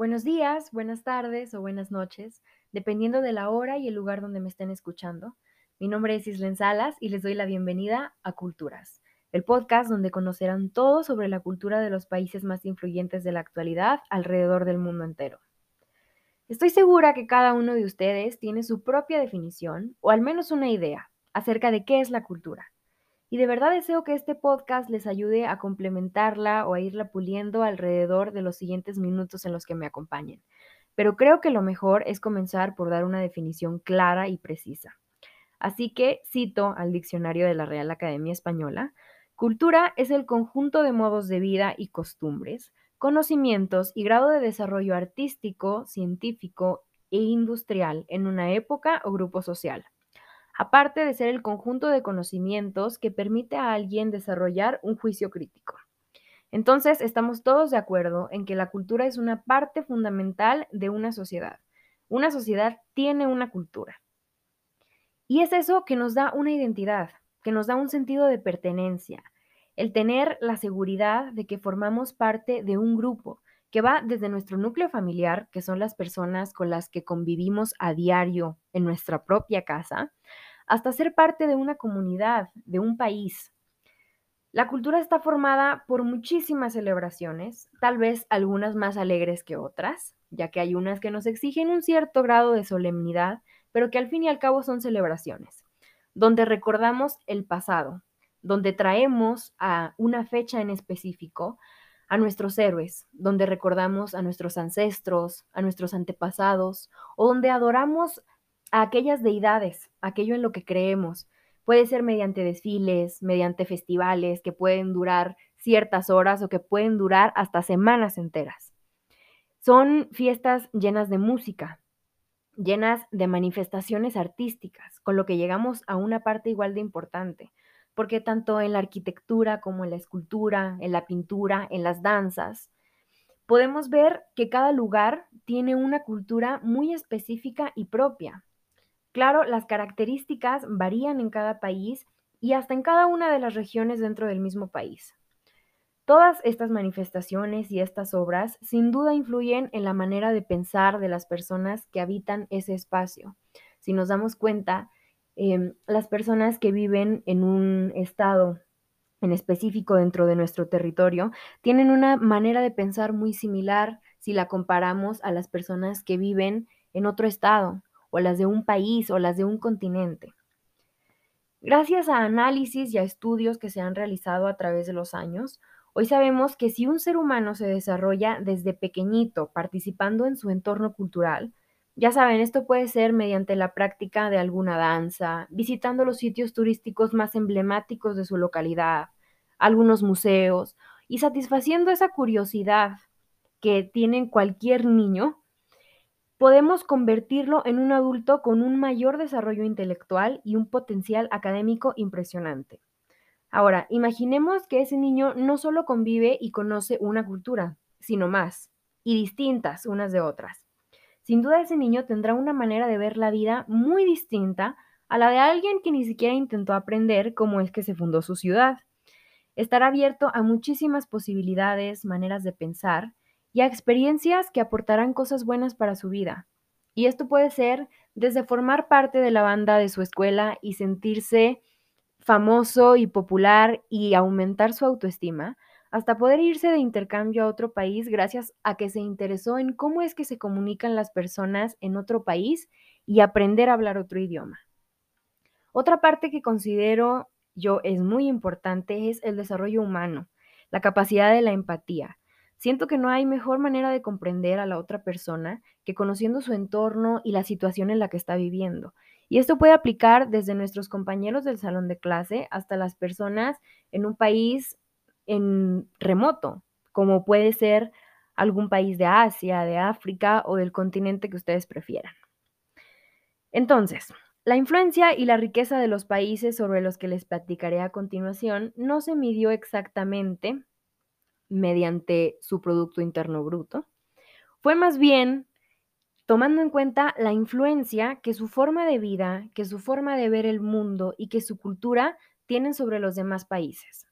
Buenos días, buenas tardes o buenas noches, dependiendo de la hora y el lugar donde me estén escuchando. Mi nombre es Islen Salas y les doy la bienvenida a Culturas, el podcast donde conocerán todo sobre la cultura de los países más influyentes de la actualidad alrededor del mundo entero. Estoy segura que cada uno de ustedes tiene su propia definición o al menos una idea acerca de qué es la cultura. Y de verdad deseo que este podcast les ayude a complementarla o a irla puliendo alrededor de los siguientes minutos en los que me acompañen. Pero creo que lo mejor es comenzar por dar una definición clara y precisa. Así que cito al diccionario de la Real Academia Española, cultura es el conjunto de modos de vida y costumbres, conocimientos y grado de desarrollo artístico, científico e industrial en una época o grupo social aparte de ser el conjunto de conocimientos que permite a alguien desarrollar un juicio crítico. Entonces, estamos todos de acuerdo en que la cultura es una parte fundamental de una sociedad. Una sociedad tiene una cultura. Y es eso que nos da una identidad, que nos da un sentido de pertenencia, el tener la seguridad de que formamos parte de un grupo, que va desde nuestro núcleo familiar, que son las personas con las que convivimos a diario en nuestra propia casa, hasta ser parte de una comunidad, de un país. La cultura está formada por muchísimas celebraciones, tal vez algunas más alegres que otras, ya que hay unas que nos exigen un cierto grado de solemnidad, pero que al fin y al cabo son celebraciones, donde recordamos el pasado, donde traemos a una fecha en específico a nuestros héroes, donde recordamos a nuestros ancestros, a nuestros antepasados, o donde adoramos a aquellas deidades, aquello en lo que creemos. Puede ser mediante desfiles, mediante festivales que pueden durar ciertas horas o que pueden durar hasta semanas enteras. Son fiestas llenas de música, llenas de manifestaciones artísticas, con lo que llegamos a una parte igual de importante, porque tanto en la arquitectura como en la escultura, en la pintura, en las danzas, podemos ver que cada lugar tiene una cultura muy específica y propia. Claro, las características varían en cada país y hasta en cada una de las regiones dentro del mismo país. Todas estas manifestaciones y estas obras sin duda influyen en la manera de pensar de las personas que habitan ese espacio. Si nos damos cuenta, em, las personas que viven en un estado en específico dentro de nuestro territorio tienen una manera de pensar muy similar si la comparamos a las personas que viven en otro estado o las de un país o las de un continente. Gracias a análisis y a estudios que se han realizado a través de los años, hoy sabemos que si un ser humano se desarrolla desde pequeñito participando en su entorno cultural, ya saben, esto puede ser mediante la práctica de alguna danza, visitando los sitios turísticos más emblemáticos de su localidad, algunos museos y satisfaciendo esa curiosidad que tiene cualquier niño podemos convertirlo en un adulto con un mayor desarrollo intelectual y un potencial académico impresionante. Ahora, imaginemos que ese niño no solo convive y conoce una cultura, sino más, y distintas unas de otras. Sin duda ese niño tendrá una manera de ver la vida muy distinta a la de alguien que ni siquiera intentó aprender cómo es que se fundó su ciudad. Estará abierto a muchísimas posibilidades, maneras de pensar, y a experiencias que aportarán cosas buenas para su vida. Y esto puede ser desde formar parte de la banda de su escuela y sentirse famoso y popular y aumentar su autoestima, hasta poder irse de intercambio a otro país gracias a que se interesó en cómo es que se comunican las personas en otro país y aprender a hablar otro idioma. Otra parte que considero yo es muy importante es el desarrollo humano, la capacidad de la empatía. Siento que no hay mejor manera de comprender a la otra persona que conociendo su entorno y la situación en la que está viviendo. Y esto puede aplicar desde nuestros compañeros del salón de clase hasta las personas en un país en remoto, como puede ser algún país de Asia, de África o del continente que ustedes prefieran. Entonces, La influencia y la riqueza de los países sobre los que les platicaré a continuación no se midió exactamente mediante su Producto Interno Bruto, fue más bien tomando en cuenta la influencia que su forma de vida, que su forma de ver el mundo y que su cultura tienen sobre los demás países.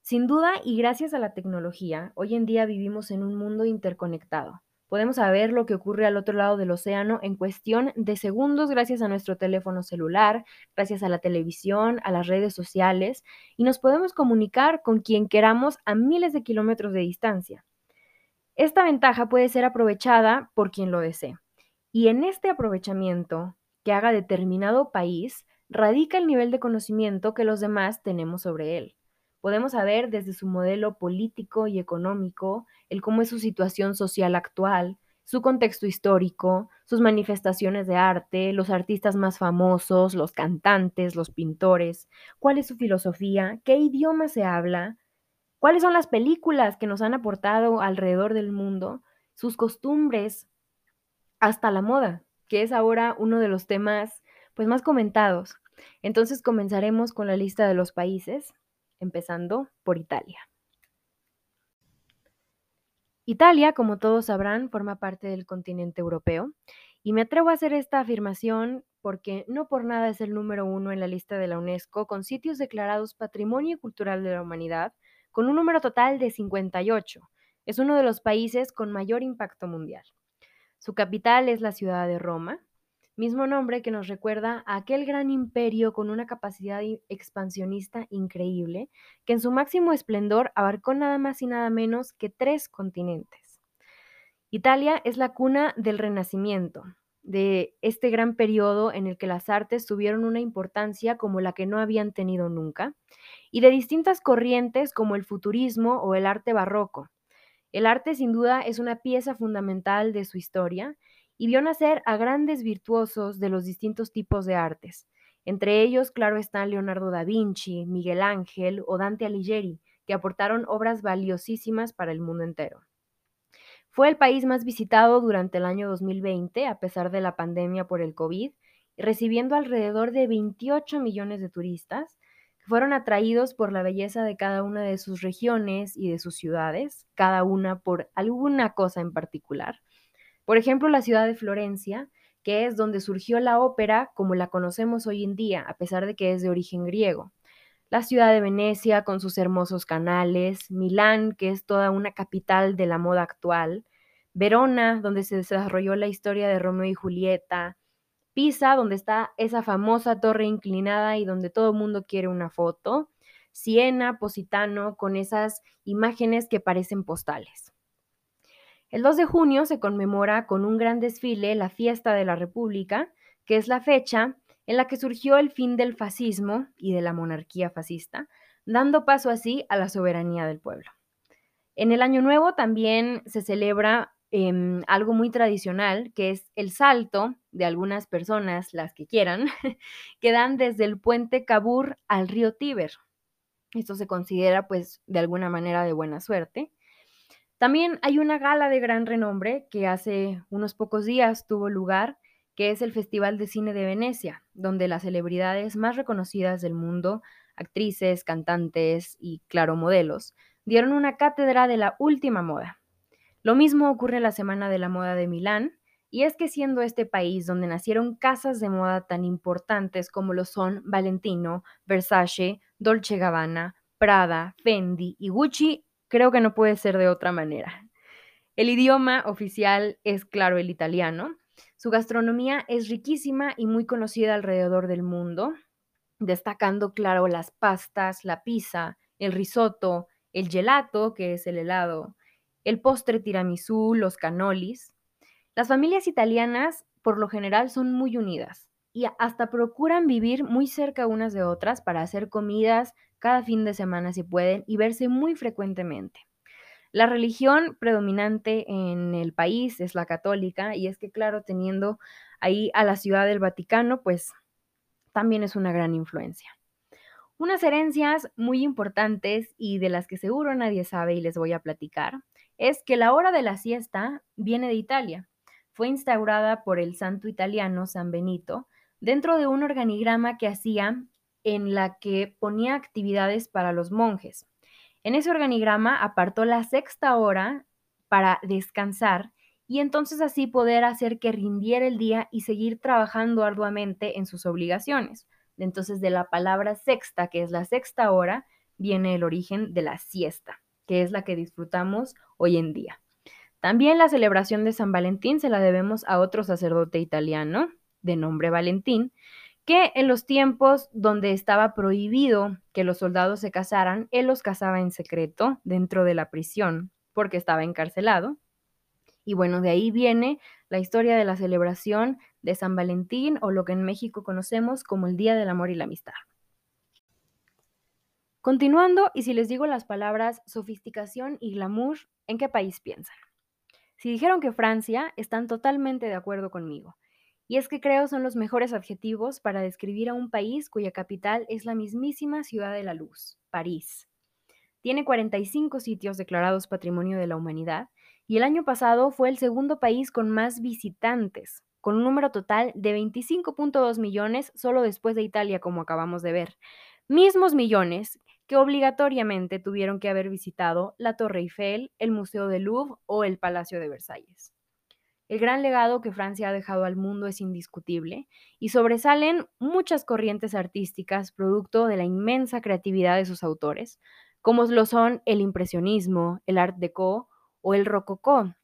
Sin duda y gracias a la tecnología, hoy en día vivimos en un mundo interconectado. Podemos saber lo que ocurre al otro lado del océano en cuestión de segundos gracias a nuestro teléfono celular, gracias a la televisión, a las redes sociales, y nos podemos comunicar con quien queramos a miles de kilómetros de distancia. Esta ventaja puede ser aprovechada por quien lo desee. Y en este aprovechamiento que haga determinado país, radica el nivel de conocimiento que los demás tenemos sobre él. Podemos saber desde su modelo político y económico, el cómo es su situación social actual, su contexto histórico, sus manifestaciones de arte, los artistas más famosos, los cantantes, los pintores, cuál es su filosofía, qué idioma se habla, cuáles son las películas que nos han aportado alrededor del mundo, sus costumbres, hasta la moda, que es ahora uno de los temas pues más comentados. Entonces comenzaremos con la lista de los países empezando por Italia. Italia, como todos sabrán, forma parte del continente europeo y me atrevo a hacer esta afirmación porque no por nada es el número uno en la lista de la UNESCO con sitios declarados Patrimonio Cultural de la Humanidad, con un número total de 58. Es uno de los países con mayor impacto mundial. Su capital es la ciudad de Roma, mismo nombre que nos recuerda a aquel gran imperio con una capacidad expansionista increíble, que en su máximo esplendor abarcó nada más y nada menos que tres continentes. Italia es la cuna del Renacimiento, de este gran periodo en el que las artes tuvieron una importancia como la que no habían tenido nunca, y de distintas corrientes como el futurismo o el arte barroco. El arte sin duda es una pieza fundamental de su historia y vio nacer a grandes virtuosos de los distintos tipos de artes. Entre ellos, claro, están Leonardo da Vinci, Miguel Ángel o Dante Alighieri, que aportaron obras valiosísimas para el mundo entero. Fue el país más visitado durante el año 2020, a pesar de la pandemia por el COVID, recibiendo alrededor de 28 millones de turistas, que fueron atraídos por la belleza de cada una de sus regiones y de sus ciudades, cada una por alguna cosa en particular. Por ejemplo, la ciudad de Florencia, que es donde surgió la ópera como la conocemos hoy en día, a pesar de que es de origen griego. La ciudad de Venecia con sus hermosos canales, Milán, que es toda una capital de la moda actual, Verona, donde se desarrolló la historia de Romeo y Julieta, Pisa, donde está esa famosa torre inclinada y donde todo el mundo quiere una foto, Siena, Positano, con esas imágenes que parecen postales. El 2 de junio se conmemora con un gran desfile la fiesta de la República, que es la fecha en la que surgió el fin del fascismo y de la monarquía fascista, dando paso así a la soberanía del pueblo. En el Año Nuevo también se celebra em, algo muy tradicional, que es el salto de algunas personas, las que quieran, que dan desde el puente Cabur al río Tíber. Esto se considera pues de alguna manera de buena suerte. También hay una gala de gran renombre que hace unos pocos días tuvo lugar, que es el Festival de Cine de Venecia, donde las celebridades más reconocidas del mundo, actrices, cantantes y, claro, modelos, dieron una cátedra de la última moda. Lo mismo ocurre la Semana de la Moda de Milán, y es que siendo este país donde nacieron casas de moda tan importantes como lo son Valentino, Versace, Dolce Gabbana, Prada, Fendi y Gucci, Creo que no puede ser de otra manera. El idioma oficial es, claro, el italiano. Su gastronomía es riquísima y muy conocida alrededor del mundo, destacando, claro, las pastas, la pizza, el risotto, el gelato, que es el helado, el postre tiramisú, los canolis. Las familias italianas, por lo general, son muy unidas y hasta procuran vivir muy cerca unas de otras para hacer comidas cada fin de semana si pueden y verse muy frecuentemente. La religión predominante en el país es la católica y es que claro, teniendo ahí a la ciudad del Vaticano, pues también es una gran influencia. Unas herencias muy importantes y de las que seguro nadie sabe y les voy a platicar es que la hora de la siesta viene de Italia. Fue instaurada por el santo italiano San Benito dentro de un organigrama que hacía en la que ponía actividades para los monjes. En ese organigrama apartó la sexta hora para descansar y entonces así poder hacer que rindiera el día y seguir trabajando arduamente en sus obligaciones. Entonces de la palabra sexta, que es la sexta hora, viene el origen de la siesta, que es la que disfrutamos hoy en día. También la celebración de San Valentín se la debemos a otro sacerdote italiano de nombre Valentín, que en los tiempos donde estaba prohibido que los soldados se casaran, él los casaba en secreto dentro de la prisión porque estaba encarcelado. Y bueno, de ahí viene la historia de la celebración de San Valentín o lo que en México conocemos como el Día del Amor y la Amistad. Continuando, y si les digo las palabras sofisticación y glamour, ¿en qué país piensan? Si dijeron que Francia, están totalmente de acuerdo conmigo. Y es que creo son los mejores adjetivos para describir a un país cuya capital es la mismísima ciudad de la luz, París. Tiene 45 sitios declarados Patrimonio de la Humanidad y el año pasado fue el segundo país con más visitantes, con un número total de 25.2 millones solo después de Italia, como acabamos de ver. Mismos millones que obligatoriamente tuvieron que haber visitado la Torre Eiffel, el Museo del Louvre o el Palacio de Versalles. El gran legado que Francia ha dejado al mundo es indiscutible y sobresalen muchas corrientes artísticas producto de la inmensa creatividad de sus autores, como lo son el impresionismo, el art déco o el rococó,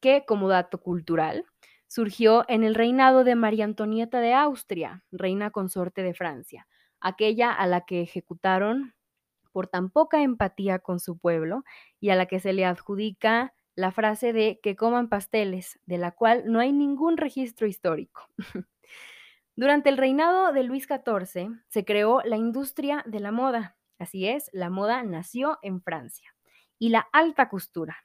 que, como dato cultural, surgió en el reinado de María Antonieta de Austria, reina consorte de Francia, aquella a la que ejecutaron por tan poca empatía con su pueblo y a la que se le adjudica la frase de que coman pasteles, de la cual no hay ningún registro histórico. Durante el reinado de Luis XIV se creó la industria de la moda. Así es, la moda nació en Francia. Y la alta costura,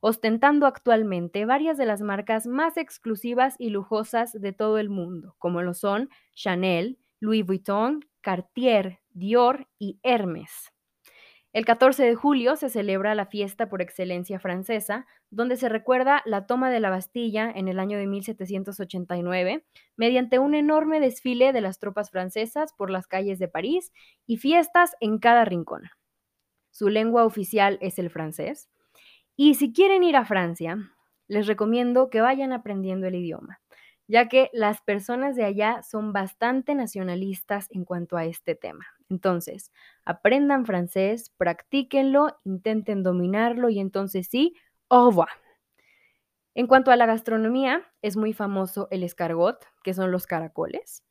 ostentando actualmente varias de las marcas más exclusivas y lujosas de todo el mundo, como lo son Chanel, Louis Vuitton, Cartier, Dior y Hermes. El 14 de julio se celebra la fiesta por excelencia francesa, donde se recuerda la toma de la Bastilla en el año de 1789, mediante un enorme desfile de las tropas francesas por las calles de París y fiestas en cada rincón. Su lengua oficial es el francés, y si quieren ir a Francia, les recomiendo que vayan aprendiendo el idioma, ya que las personas de allá son bastante nacionalistas en cuanto a este tema. Entonces, aprendan francés, practíquenlo, intenten dominarlo y entonces sí, au revoir. En cuanto a la gastronomía, es muy famoso el escargot, que son los caracoles,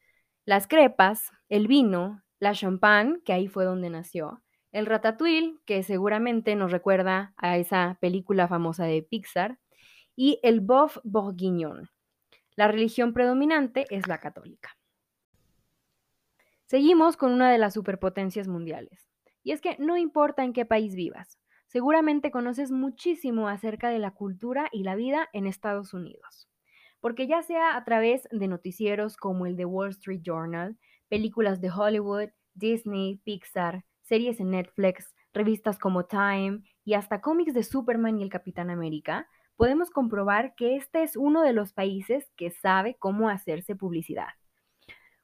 las crepas, el vino, la champagne, que ahí fue donde nació, el ratatouille, que seguramente nos recuerda a esa película famosa de Pixar, y el boeuf bourguignon. La religión predominante es la católica. Seguimos con una de las superpotencias mundiales. Y es que no importa en qué país vivas, seguramente conoces muchísimo acerca de la cultura y la vida en Estados Unidos. Porque ya sea a través de noticieros como el de Wall Street Journal, películas de Hollywood, Disney, Pixar, series en Netflix, revistas como Time y hasta cómics de Superman y el Capitán América, podemos comprobar que este es uno de los países que sabe cómo hacerse publicidad.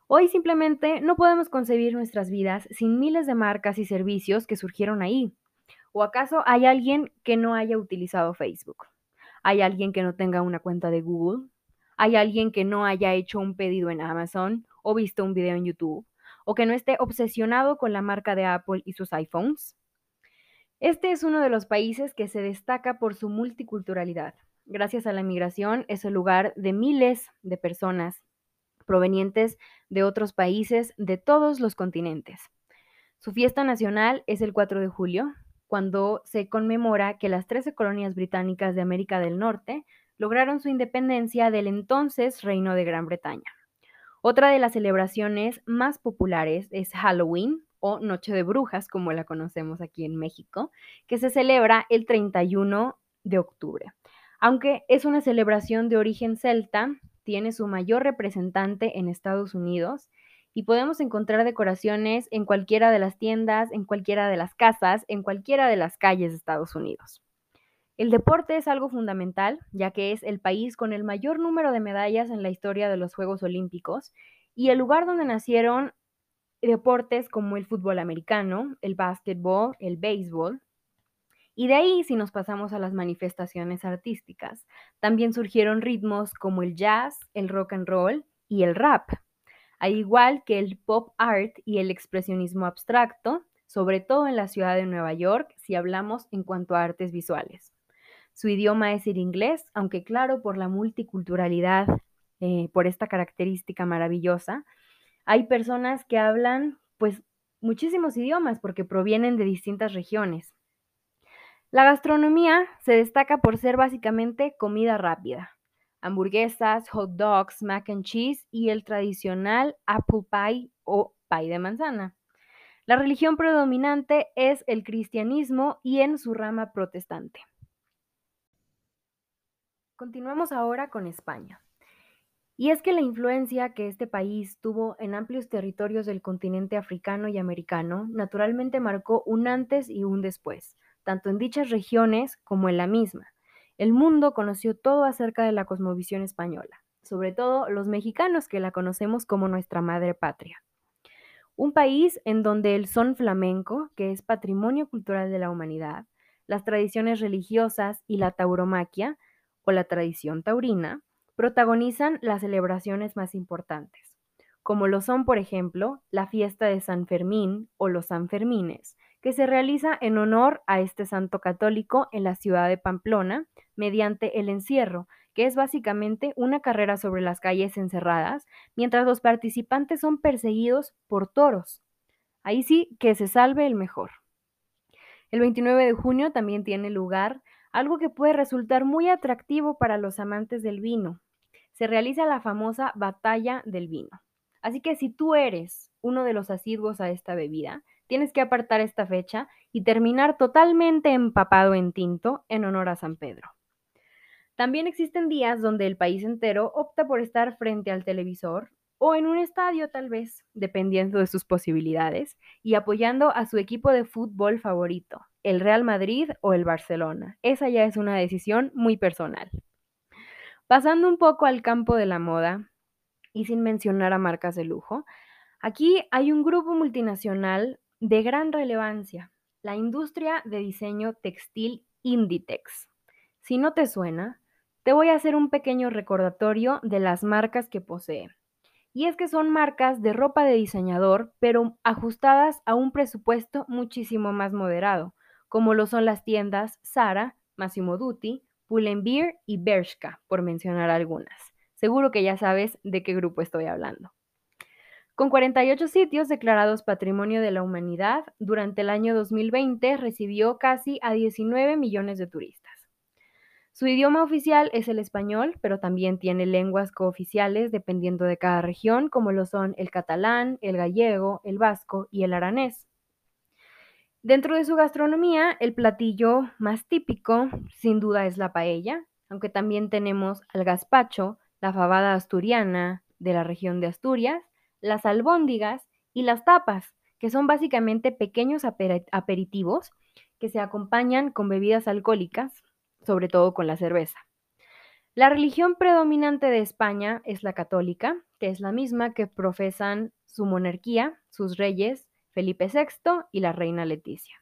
Hoy simplemente no podemos concebir nuestras vidas sin miles de marcas y servicios que surgieron ahí. ¿O acaso hay alguien que no haya utilizado Facebook? ¿Hay alguien que no tenga una cuenta de Google? ¿Hay alguien que no haya hecho un pedido en Amazon o visto un video en YouTube? o que no esté obsesionado con la marca de Apple y sus iPhones. Este es uno de los países que se destaca por su multiculturalidad. Gracias a la migración es el lugar de miles de personas provenientes de otros países de todos los continentes. Su fiesta nacional es el 4 de julio, cuando se conmemora que las 13 colonias británicas de América del Norte lograron su independencia del entonces Reino de Gran Bretaña. Otra de las celebraciones más populares es Halloween o Noche de Brujas, como la conocemos aquí en México, que se celebra el 31 de octubre. Aunque es una celebración de origen celta, tiene su mayor representante en Estados Unidos y podemos encontrar decoraciones en cualquiera de las tiendas, en cualquiera de las casas, en cualquiera de las calles de Estados Unidos. El deporte es algo fundamental, ya que es el país con el mayor número de medallas en la historia de los Juegos Olímpicos y el lugar donde nacieron deportes como el fútbol americano, el básquetbol, el béisbol. Y de ahí, si nos pasamos a las manifestaciones artísticas, también surgieron ritmos como el jazz, el rock and roll y el rap, al igual que el pop art y el expresionismo abstracto, sobre todo en la ciudad de Nueva York, si hablamos en cuanto a artes visuales. Su idioma es el inglés, aunque claro, por la multiculturalidad, eh, por esta característica maravillosa, hay personas que hablan pues muchísimos idiomas porque provienen de distintas regiones. La gastronomía se destaca por ser básicamente comida rápida. Hamburguesas, hot dogs, mac and cheese y el tradicional apple pie o pie de manzana. La religión predominante es el cristianismo y en su rama protestante. Continuamos ahora con España. Y es que la influencia que este país tuvo en amplios territorios del continente africano y americano naturalmente marcó un antes y un después, tanto en dichas regiones como en la misma. El mundo conoció todo acerca de la cosmovisión española, sobre todo los mexicanos que la conocemos como nuestra madre patria. Un país en donde el son flamenco, que es patrimonio cultural de la humanidad, las tradiciones religiosas y la tauromaquia, o la tradición taurina, protagonizan las celebraciones más importantes, como lo son, por ejemplo, la fiesta de San Fermín o los Sanfermines, que se realiza en honor a este santo católico en la ciudad de Pamplona mediante el encierro, que es básicamente una carrera sobre las calles encerradas, mientras los participantes son perseguidos por toros. Ahí sí que se salve el mejor. El 29 de junio también tiene lugar algo que puede resultar muy atractivo para los amantes del vino, se realiza la famosa batalla del vino. Así que si tú eres uno de los asiduos a esta bebida, tienes que apartar esta fecha y terminar totalmente empapado en tinto en honor a San Pedro. También existen días donde el país entero opta por estar frente al televisor o en un estadio tal vez, dependiendo de sus posibilidades, y apoyando a su equipo de fútbol favorito, el Real Madrid o el Barcelona. Esa ya es una decisión muy personal. Pasando un poco al campo de la moda y sin mencionar a marcas de lujo, aquí hay un grupo multinacional de gran relevancia, la industria de diseño textil Inditex. Si no te suena, te voy a hacer un pequeño recordatorio de las marcas que posee. Y es que son marcas de ropa de diseñador, pero ajustadas a un presupuesto muchísimo más moderado, como lo son las tiendas Zara, Massimo Dutti, Pull&Bear y Bershka, por mencionar algunas. Seguro que ya sabes de qué grupo estoy hablando. Con 48 sitios declarados Patrimonio de la Humanidad, durante el año 2020 recibió casi a 19 millones de turistas. Su idioma oficial es el español, pero también tiene lenguas cooficiales dependiendo de cada región, como lo son el catalán, el gallego, el vasco y el aranés. Dentro de su gastronomía, el platillo más típico, sin duda, es la paella, aunque también tenemos al gazpacho, la fabada asturiana de la región de Asturias, las albóndigas y las tapas, que son básicamente pequeños aperitivos que se acompañan con bebidas alcohólicas, sobre todo con la cerveza. La religión predominante de España es la católica, que es la misma que profesan su monarquía, sus reyes Felipe VI y la reina Leticia.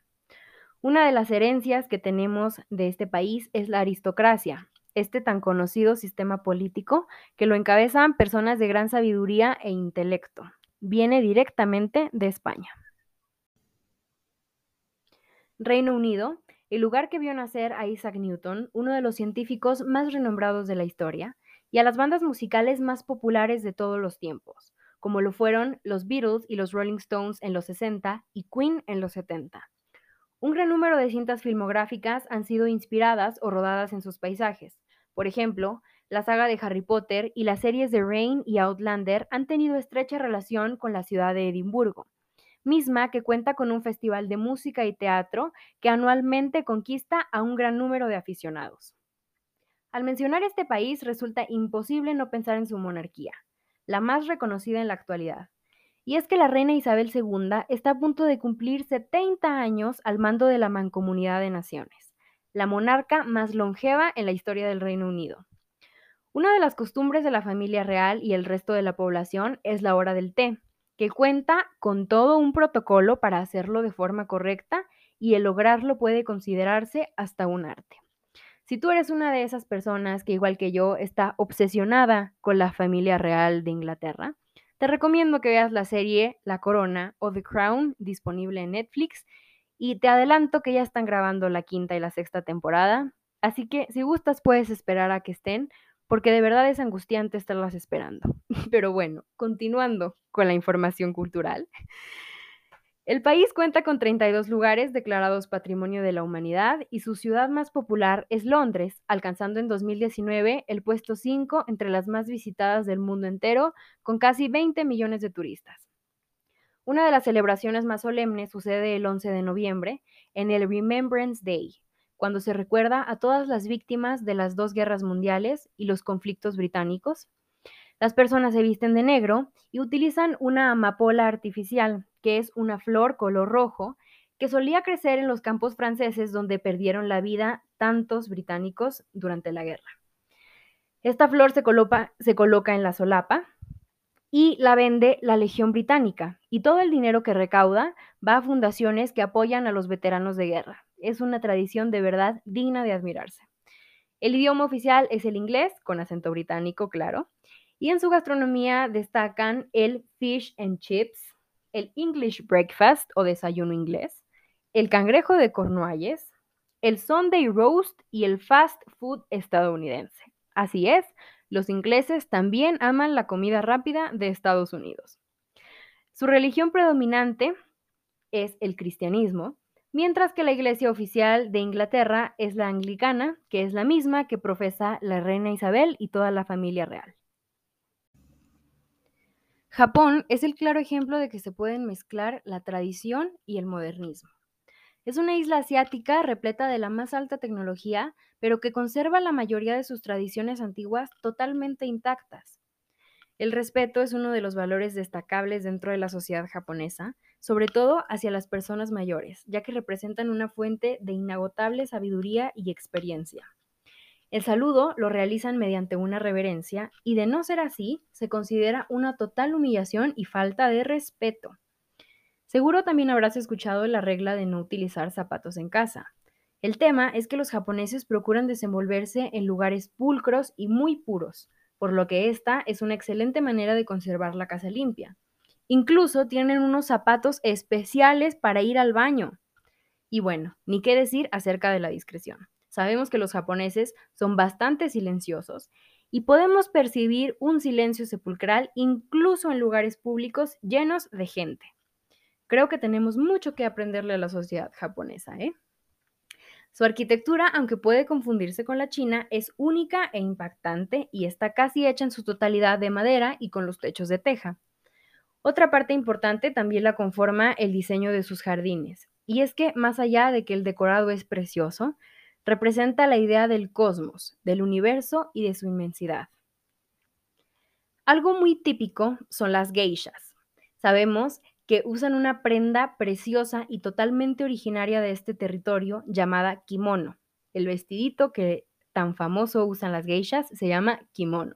Una de las herencias que tenemos de este país es la aristocracia, este tan conocido sistema político que lo encabezan personas de gran sabiduría e intelecto. Viene directamente de España. Reino Unido, el lugar que vio nacer a Isaac Newton, uno de los científicos más renombrados de la historia, y a las bandas musicales más populares de todos los tiempos, como lo fueron los Beatles y los Rolling Stones en los 60 y Queen en los 70. Un gran número de cintas filmográficas han sido inspiradas o rodadas en sus paisajes. Por ejemplo, la saga de Harry Potter y las series de Rain y Outlander han tenido estrecha relación con la ciudad de Edimburgo, misma que cuenta con un festival de música y teatro que anualmente conquista a un gran número de aficionados. Al mencionar este país resulta imposible no pensar en su monarquía, la más reconocida en la actualidad. Y es que la reina Isabel II está a punto de cumplir 70 años al mando de la Mancomunidad de Naciones, la monarca más longeva en la historia del Reino Unido. Una de las costumbres de la familia real y el resto de la población es la hora del té, que cuenta con todo un protocolo para hacerlo de forma correcta y el lograrlo puede considerarse hasta un arte. Si tú eres una de esas personas que igual que yo está obsesionada con la familia real de Inglaterra, te recomiendo que veas la serie La Corona o The Crown disponible en Netflix y te adelanto que ya están grabando la quinta y la sexta temporada, así que si gustas puedes esperar a que estén porque de verdad es angustiante estarlas esperando. Pero bueno, continuando con la información cultural. El país cuenta con 32 lugares declarados Patrimonio de la Humanidad y su ciudad más popular es Londres, alcanzando en 2019 el puesto 5 entre las más visitadas del mundo entero, con casi 20 millones de turistas. Una de las celebraciones más solemnes sucede el 11 de noviembre, en el Remembrance Day, cuando se recuerda a todas las víctimas de las dos guerras mundiales y los conflictos británicos. Las personas se visten de negro y utilizan una amapola artificial, que es una flor color rojo que solía crecer en los campos franceses donde perdieron la vida tantos británicos durante la guerra. Esta flor se coloca, en la solapa y la vende la Legión Británica y todo el dinero que recauda va a fundaciones que apoyan a los veteranos de guerra. Es una tradición de verdad digna de admirarse. El idioma oficial es el inglés, con acento británico, claro, y en su gastronomía destacan el fish and chips, el English breakfast o desayuno inglés, el cangrejo de Cornualles, el Sunday roast y el fast food estadounidense. Así es, los ingleses también aman la comida rápida de Estados Unidos. Su religión predominante es el cristianismo, mientras que la iglesia oficial de Inglaterra es la anglicana, que es la misma que profesa la reina Isabel y toda la familia real. Japón es el claro ejemplo de que se pueden mezclar la tradición y el modernismo. Es una isla asiática repleta de la más alta tecnología, pero que conserva la mayoría de sus tradiciones antiguas totalmente intactas. El respeto es uno de los valores destacables dentro de la sociedad japonesa, sobre todo hacia las personas mayores, ya que representan una fuente de inagotable sabiduría y experiencia. El saludo lo realizan mediante una reverencia y de no ser así, se considera una total humillación y falta de respeto. Seguro también habrás escuchado la regla de no utilizar zapatos en casa. El tema es que los japoneses procuran desenvolverse en lugares pulcros y muy puros, por lo que esta es una excelente manera de conservar la casa limpia. Incluso tienen unos zapatos especiales para ir al baño. Y bueno, ni qué decir acerca de la discreción. Sabemos que los japoneses son bastante silenciosos y podemos percibir un silencio sepulcral incluso en lugares públicos llenos de gente. Creo que tenemos mucho que aprenderle a la sociedad japonesa, ¿eh? Su arquitectura, aunque puede confundirse con la china, es única e impactante y está casi hecha en su totalidad de madera y con los techos de teja. Otra parte importante también la conforma el diseño de sus jardines, y es que más allá de que el decorado es precioso, representa la idea del cosmos, del universo y de su inmensidad. Algo muy típico son las geishas. Sabemos que usan una prenda preciosa y totalmente originaria de este territorio llamada kimono. El vestidito que tan famoso usan las geishas se llama kimono,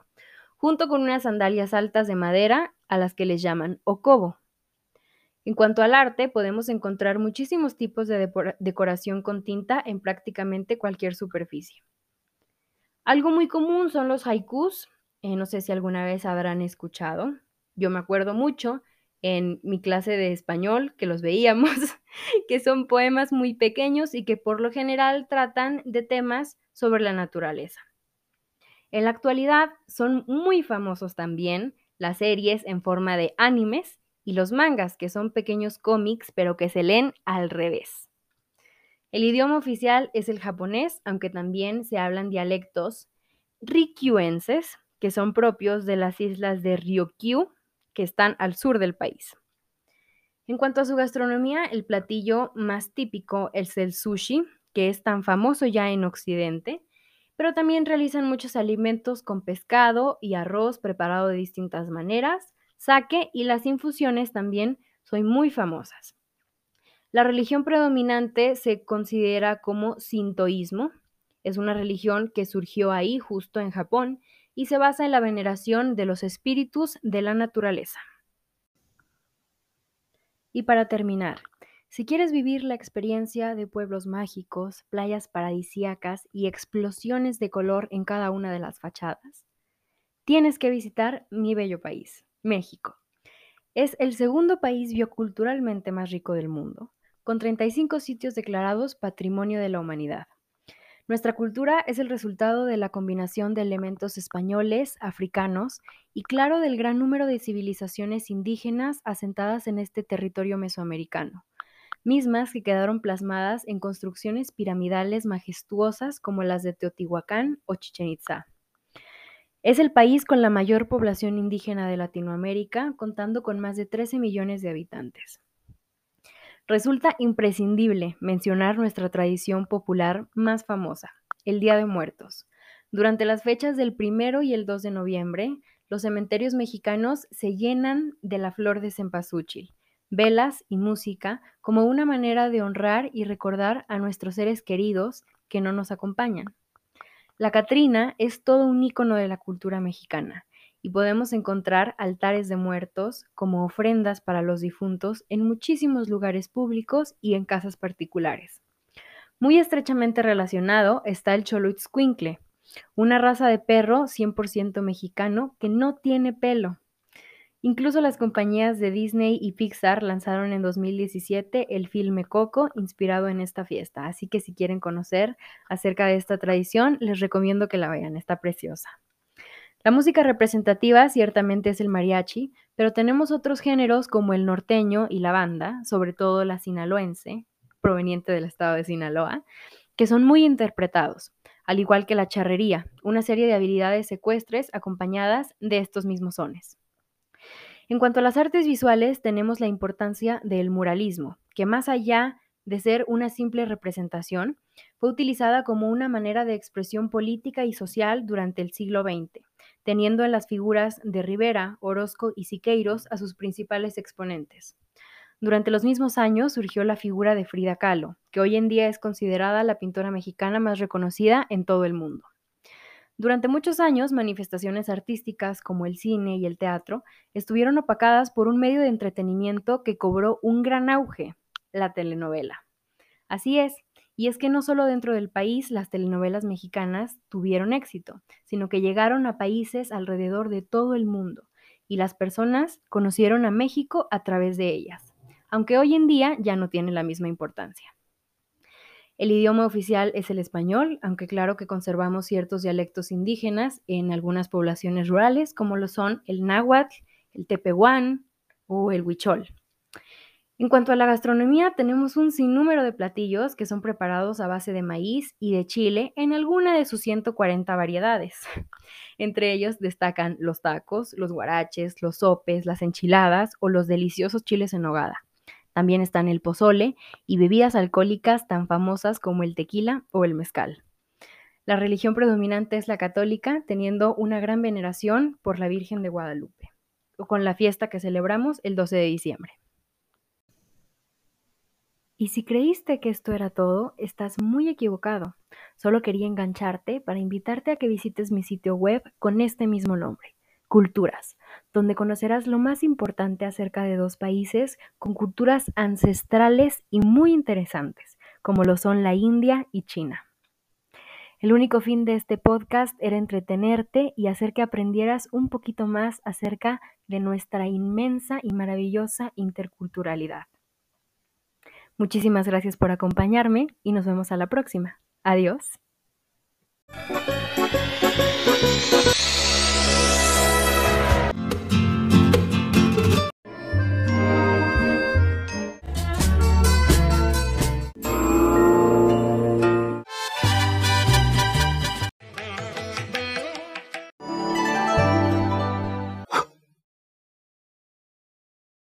junto con unas sandalias altas de madera a las que les llaman okobo. En cuanto al arte, podemos encontrar muchísimos tipos de decoración con tinta en prácticamente cualquier superficie. Algo muy común son los haikus, eh, no sé si alguna vez habrán escuchado. Yo me acuerdo mucho en mi clase de español que los veíamos, que son poemas muy pequeños y que por lo general tratan de temas sobre la naturaleza. En la actualidad son muy famosos también las series en forma de animes y los mangas, que son pequeños cómics, pero que se leen al revés. El idioma oficial es el japonés, aunque también se hablan dialectos rikyuenses, que son propios de las islas de Ryukyu, que están al sur del país. En cuanto a su gastronomía, el platillo más típico es el sushi, que es tan famoso ya en Occidente, pero también realizan muchos alimentos con pescado y arroz preparado de distintas maneras, sake y las infusiones también son muy famosas. La religión predominante se considera como sintoísmo. Es una religión que surgió ahí justo en Japón y se basa en la veneración de los espíritus de la naturaleza. Y para terminar, si quieres vivir la experiencia de pueblos mágicos, playas paradisíacas y explosiones de color en cada una de las fachadas, tienes que visitar mi bello país, México. Es el segundo país bioculturalmente más rico del mundo, con 35 sitios declarados Patrimonio de la Humanidad. Nuestra cultura es el resultado de la combinación de elementos españoles, africanos y claro del gran número de civilizaciones indígenas asentadas en este territorio mesoamericano, mismas que quedaron plasmadas en construcciones piramidales majestuosas como las de Teotihuacán o Chichen Itza. Es el país con la mayor población indígena de Latinoamérica, contando con más de 13 millones de habitantes. Resulta imprescindible mencionar nuestra tradición popular más famosa, el Día de Muertos. Durante las fechas del primero y el 2 de noviembre, los cementerios mexicanos se llenan de la flor de cempasúchil, velas y música como una manera de honrar y recordar a nuestros seres queridos que no nos acompañan. La Catrina es todo un icono de la cultura mexicana y podemos encontrar altares de muertos como ofrendas para los difuntos en muchísimos lugares públicos y en casas particulares. Muy estrechamente relacionado está el Choluitzcuincle, una raza de perro 100% mexicano que no tiene pelo Incluso las compañías de Disney y Pixar lanzaron en 2017 el filme Coco inspirado en esta fiesta, así que si quieren conocer acerca de esta tradición, les recomiendo que la vean, está preciosa. La música representativa ciertamente es el mariachi, pero tenemos otros géneros como el norteño y la banda, sobre todo la sinaloense, proveniente del estado de Sinaloa, que son muy interpretados, al igual que la charrería, una serie de habilidades secuestres acompañadas de estos mismos sones. En cuanto a las artes visuales, tenemos la importancia del muralismo, que más allá de ser una simple representación, fue utilizada como una manera de expresión política y social durante el siglo XX, teniendo en las figuras de Rivera, Orozco y Siqueiros a sus principales exponentes. Durante los mismos años surgió la figura de Frida Kahlo, que hoy en día es considerada la pintora mexicana más reconocida en todo el mundo. Durante muchos años, manifestaciones artísticas como el cine y el teatro estuvieron opacadas por un medio de entretenimiento que cobró un gran auge, la telenovela. Así es, y es que no solo dentro del país las telenovelas mexicanas tuvieron éxito, sino que llegaron a países alrededor de todo el mundo, y las personas conocieron a México a través de ellas, aunque hoy en día ya no tiene la misma importancia. El idioma oficial es el español, aunque claro que conservamos ciertos dialectos indígenas en algunas poblaciones rurales, como lo son el náhuatl, el tepehuán o el huichol. En cuanto a la gastronomía, tenemos un sinnúmero de platillos que son preparados a base de maíz y de chile en alguna de sus 140 variedades. Entre ellos destacan los tacos, los guaraches, los sopes, las enchiladas o los deliciosos chiles en nogada. También están el pozole y bebidas alcohólicas tan famosas como el tequila o el mezcal. La religión predominante es la católica, teniendo una gran veneración por la Virgen de Guadalupe, con la fiesta que celebramos el 12 de diciembre. Y si creíste que esto era todo, estás muy equivocado. Solo quería engancharte para invitarte a que visites mi sitio web con este mismo nombre, Culturas, donde conocerás lo más importante acerca de dos países con culturas ancestrales y muy interesantes, como lo son la India y China. El único fin de este podcast era entretenerte y hacer que aprendieras un poquito más acerca de nuestra inmensa y maravillosa interculturalidad. Muchísimas gracias por acompañarme y nos vemos a la próxima. Adiós.